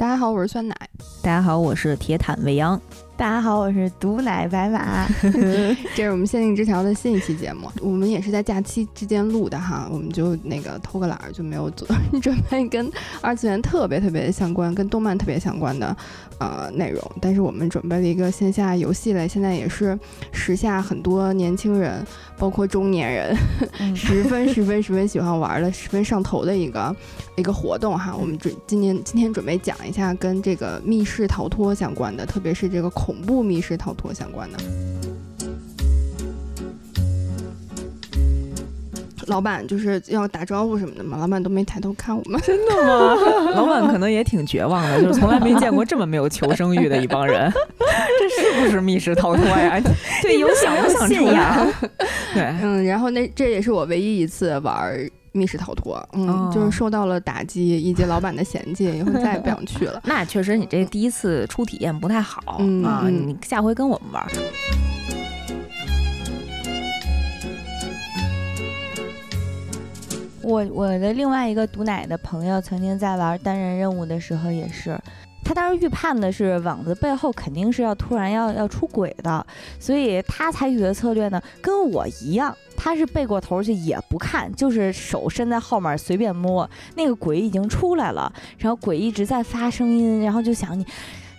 大家好，我是酸奶。大家好，我是铁坦未央。大家好，我是毒奶白马。这是我们限定之条的新一期节目，我们也是在假期之间录的哈，我们就那个偷个懒儿就没有做准备跟二次元特别特别相关、跟动漫特别相关的呃内容。但是我们准备了一个线下游戏类，现在也是时下很多年轻人，包括中年人，十分十分十分喜欢玩的、十分上头的一个一个活动哈。我们准今年今天准备讲一下跟这个密室逃脱相关的，特别是这个恐。恐怖密室逃脱相关的，老板就是要打招呼什么的嘛，老板都没抬头看我们，真的吗？老板可能也挺绝望的，就是从来没见过这么没有求生欲的一帮人，这是不是密室逃脱呀？对，有想不想出呀？对，嗯，然后那这也是我唯一一次玩。密室逃脱，嗯，就是受到了打击以及老板的嫌弃，以后再也不想去了。那确实，你这第一次初体验不太好啊，你下回跟我们玩。我我的另外一个毒奶的朋友曾经在玩单人任务的时候也是。他当时预判的是网子背后肯定是要突然要要出轨的，所以他采取的策略呢跟我一样，他是背过头去也不看，就是手伸在后面随便摸，那个鬼已经出来了，然后鬼一直在发声音，然后就想你。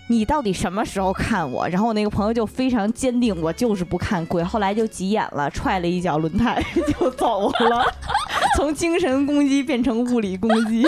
你到底什么时候看我？然后我那个朋友就非常坚定，我就是不看鬼。后来就急眼了，踹了一脚轮胎就走了，从精神攻击变成物理攻击。